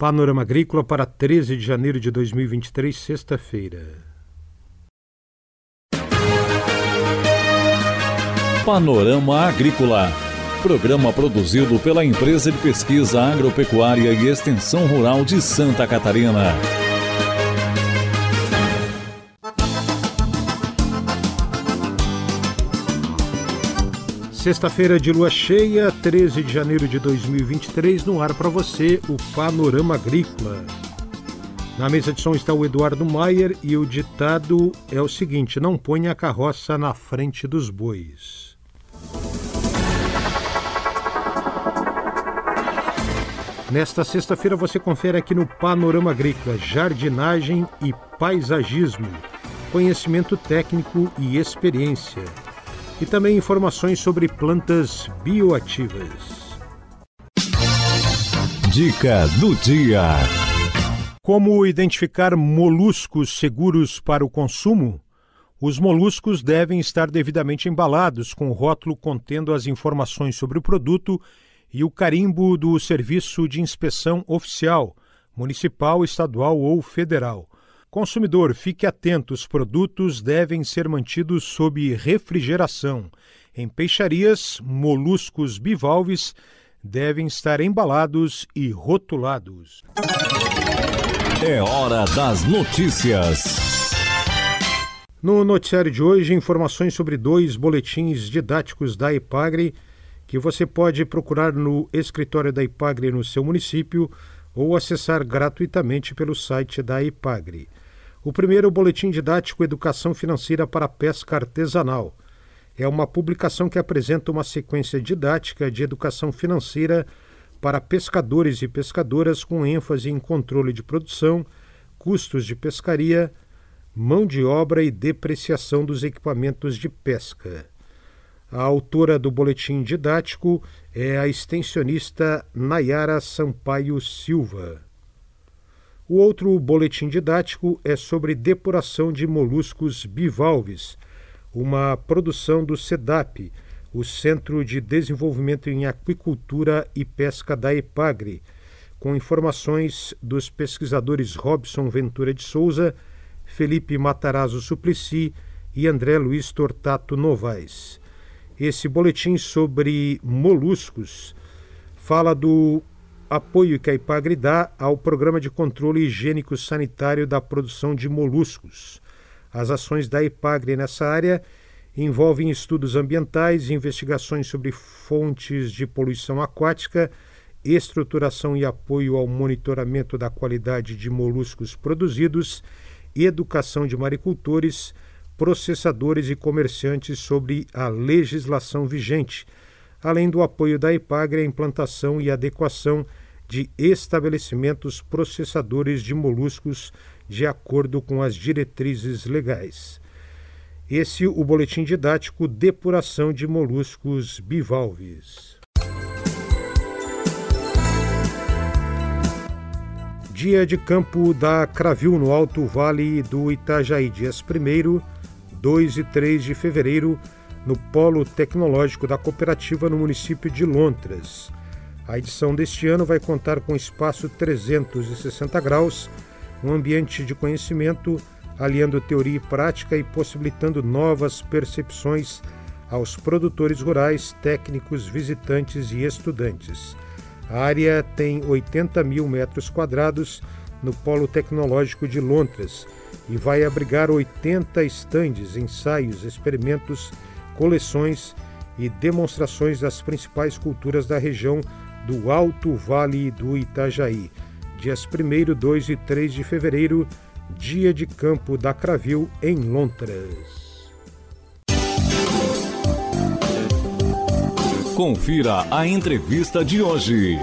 Panorama Agrícola para 13 de janeiro de 2023, sexta-feira. Panorama Agrícola. Programa produzido pela Empresa de Pesquisa Agropecuária e Extensão Rural de Santa Catarina. Sexta-feira de lua cheia, 13 de janeiro de 2023, no ar para você o Panorama Agrícola. Na mesa de som está o Eduardo Maier e o ditado é o seguinte: não ponha a carroça na frente dos bois. Nesta sexta-feira você confere aqui no Panorama Agrícola jardinagem e paisagismo, conhecimento técnico e experiência e também informações sobre plantas bioativas. Dica do dia: Como identificar moluscos seguros para o consumo? Os moluscos devem estar devidamente embalados com o rótulo contendo as informações sobre o produto e o carimbo do Serviço de Inspeção Oficial, municipal, estadual ou federal. Consumidor, fique atento: os produtos devem ser mantidos sob refrigeração. Em peixarias, moluscos bivalves devem estar embalados e rotulados. É hora das notícias. No noticiário de hoje, informações sobre dois boletins didáticos da IPAGRE que você pode procurar no escritório da IPAGRE no seu município ou acessar gratuitamente pelo site da IPAGRE. O primeiro o Boletim Didático Educação Financeira para a Pesca Artesanal. É uma publicação que apresenta uma sequência didática de educação financeira para pescadores e pescadoras com ênfase em controle de produção, custos de pescaria, mão de obra e depreciação dos equipamentos de pesca. A autora do boletim didático é a extensionista Nayara Sampaio Silva. O outro boletim didático é sobre depuração de moluscos bivalves, uma produção do SEDAP, o Centro de Desenvolvimento em Aquicultura e Pesca da EPAGRE, com informações dos pesquisadores Robson Ventura de Souza, Felipe Matarazzo Suplicy e André Luiz Tortato Novaes. Esse boletim sobre moluscos fala do apoio que a IPAGRE dá ao Programa de Controle Higiênico Sanitário da Produção de Moluscos. As ações da IPAGRE nessa área envolvem estudos ambientais, investigações sobre fontes de poluição aquática, estruturação e apoio ao monitoramento da qualidade de moluscos produzidos, educação de maricultores, processadores e comerciantes sobre a legislação vigente, além do apoio da IPAGRE à implantação e adequação de estabelecimentos processadores de moluscos de acordo com as diretrizes legais. Esse o boletim didático Depuração de moluscos bivalves. Dia de campo da Cravil no Alto Vale do Itajaí, dias 1, 2 e 3 de fevereiro, no Polo Tecnológico da Cooperativa no município de Lontras. A edição deste ano vai contar com espaço 360 graus, um ambiente de conhecimento, aliando teoria e prática e possibilitando novas percepções aos produtores rurais, técnicos, visitantes e estudantes. A área tem 80 mil metros quadrados no Polo Tecnológico de Lontras e vai abrigar 80 estandes, ensaios, experimentos, coleções e demonstrações das principais culturas da região do Alto Vale do Itajaí, dias 1, 2 e 3 de fevereiro, dia de campo da Cravil em Lontras. Confira a entrevista de hoje.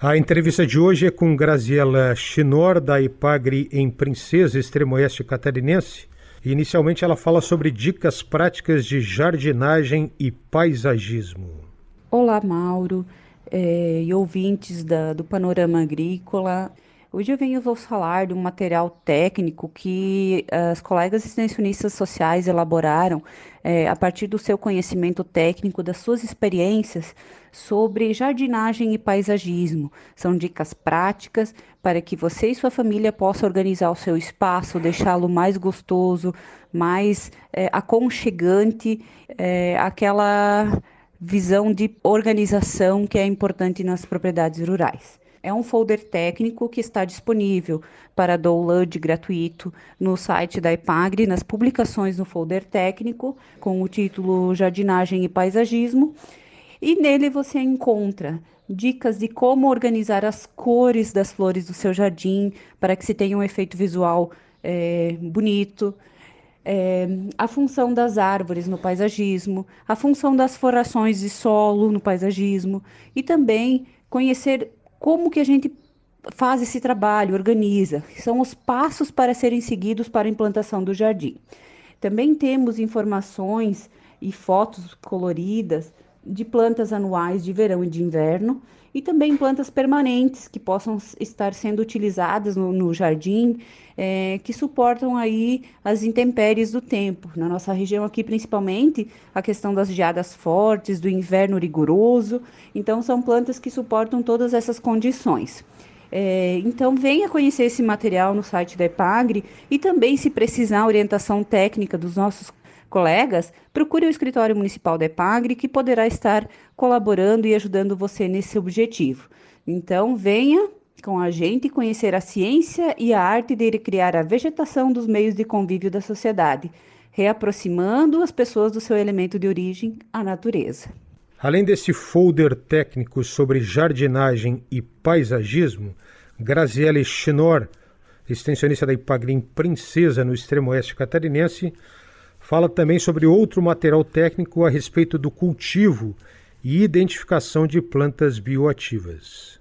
A entrevista de hoje é com Graziela Chinor, da Ipagre em Princesa, extremo oeste catarinense. Inicialmente ela fala sobre dicas práticas de jardinagem e paisagismo. Olá, Mauro é, e ouvintes da, do Panorama Agrícola. Hoje eu venho vos falar de um material técnico que as colegas extensionistas sociais elaboraram é, a partir do seu conhecimento técnico, das suas experiências sobre jardinagem e paisagismo. São dicas práticas para que você e sua família possam organizar o seu espaço, deixá-lo mais gostoso, mais aconchegante, aquela visão de organização que é importante nas propriedades rurais. É um folder técnico que está disponível para download gratuito no site da Ipagre, nas publicações no folder técnico, com o título Jardinagem e Paisagismo. E nele você encontra dicas de como organizar as cores das flores do seu jardim para que se tenha um efeito visual é, bonito. É, a função das árvores no paisagismo, a função das florações de solo no paisagismo e também conhecer como que a gente faz esse trabalho, organiza, são os passos para serem seguidos para a implantação do jardim. Também temos informações e fotos coloridas de plantas anuais de verão e de inverno e também plantas permanentes que possam estar sendo utilizadas no, no jardim, é, que suportam aí as intempéries do tempo. Na nossa região aqui, principalmente, a questão das geadas fortes, do inverno rigoroso. Então, são plantas que suportam todas essas condições. É, então, venha conhecer esse material no site da EPAGRE e também, se precisar, orientação técnica dos nossos colegas, procure o escritório municipal da EPAGRE, que poderá estar colaborando e ajudando você nesse objetivo. Então, venha com a gente conhecer a ciência e a arte de criar a vegetação dos meios de convívio da sociedade, reaproximando as pessoas do seu elemento de origem, a natureza. Além desse folder técnico sobre jardinagem e paisagismo, Graziele Chinor, extensionista da Ipagrim Princesa no extremo oeste catarinense, Fala também sobre outro material técnico a respeito do cultivo e identificação de plantas bioativas.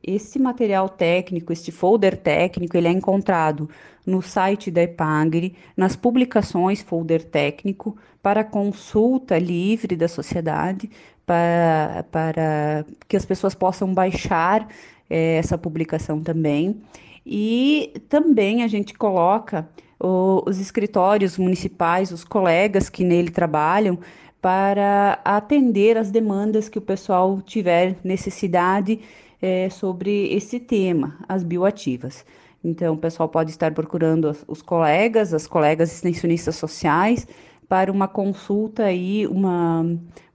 Esse material técnico, este folder técnico, ele é encontrado no site da EPAGRE, nas publicações folder técnico, para consulta livre da sociedade, para, para que as pessoas possam baixar é, essa publicação também. E também a gente coloca o, os escritórios municipais, os colegas que nele trabalham, para atender as demandas que o pessoal tiver necessidade é, sobre esse tema, as bioativas. Então, o pessoal pode estar procurando os colegas, as colegas extensionistas sociais, para uma consulta aí, uma,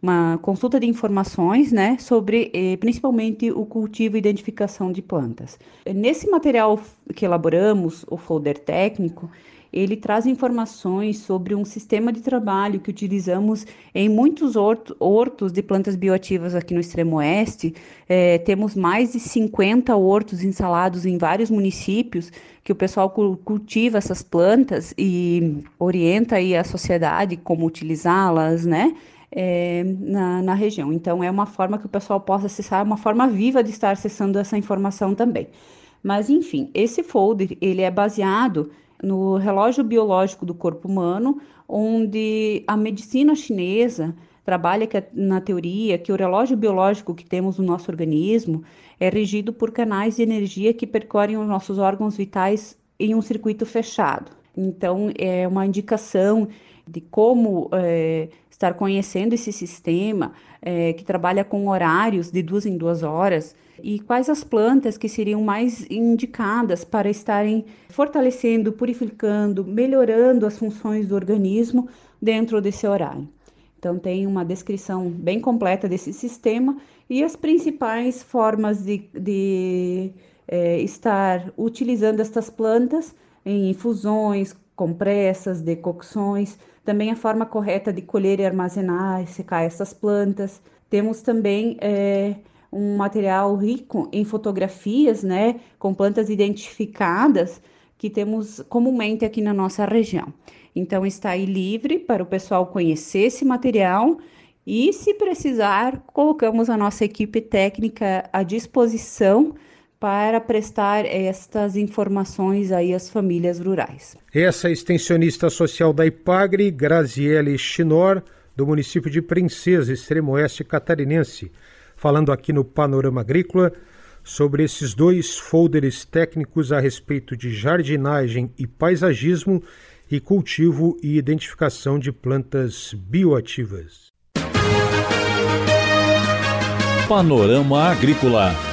uma consulta de informações, né, sobre eh, principalmente o cultivo e identificação de plantas. Nesse material que elaboramos, o folder técnico, ele traz informações sobre um sistema de trabalho que utilizamos em muitos hortos de plantas bioativas aqui no extremo oeste. É, temos mais de 50 hortos instalados em vários municípios que o pessoal cultiva essas plantas e orienta aí a sociedade como utilizá-las, né? É, na, na região. Então, é uma forma que o pessoal possa acessar, é uma forma viva de estar acessando essa informação também. Mas, enfim, esse folder, ele é baseado no relógio biológico do corpo humano, onde a medicina chinesa trabalha que, na teoria que o relógio biológico que temos no nosso organismo é regido por canais de energia que percorrem os nossos órgãos vitais em um circuito fechado. Então, é uma indicação de como é, estar conhecendo esse sistema é, que trabalha com horários de duas em duas horas e quais as plantas que seriam mais indicadas para estarem fortalecendo, purificando, melhorando as funções do organismo dentro desse horário. Então, tem uma descrição bem completa desse sistema e as principais formas de, de é, estar utilizando estas plantas em infusões, compressas, decocções, também a forma correta de colher e armazenar e secar essas plantas. Temos também é, um material rico em fotografias, né, com plantas identificadas que temos comumente aqui na nossa região. Então está aí livre para o pessoal conhecer esse material e, se precisar, colocamos a nossa equipe técnica à disposição para prestar estas informações aí às famílias rurais. Essa extensionista social da IPAGRE, Graziele Chinor, do município de Princesa, extremo oeste catarinense falando aqui no Panorama Agrícola sobre esses dois folders técnicos a respeito de jardinagem e paisagismo e cultivo e identificação de plantas bioativas. Panorama Agrícola.